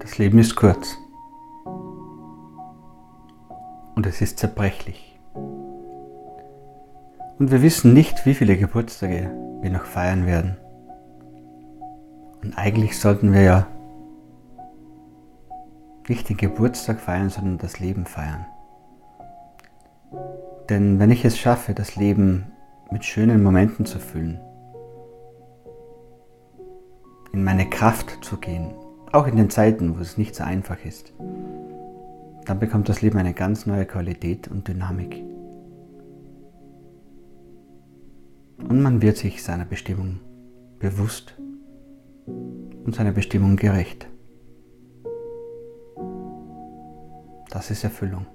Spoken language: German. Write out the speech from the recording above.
Das Leben ist kurz. Und es ist zerbrechlich. Und wir wissen nicht, wie viele Geburtstage wir noch feiern werden. Und eigentlich sollten wir ja nicht den Geburtstag feiern, sondern das Leben feiern. Denn wenn ich es schaffe, das Leben mit schönen Momenten zu füllen, in meine Kraft zu gehen, auch in den Zeiten, wo es nicht so einfach ist, dann bekommt das Leben eine ganz neue Qualität und Dynamik. Und man wird sich seiner Bestimmung bewusst und seiner Bestimmung gerecht. Das ist Erfüllung.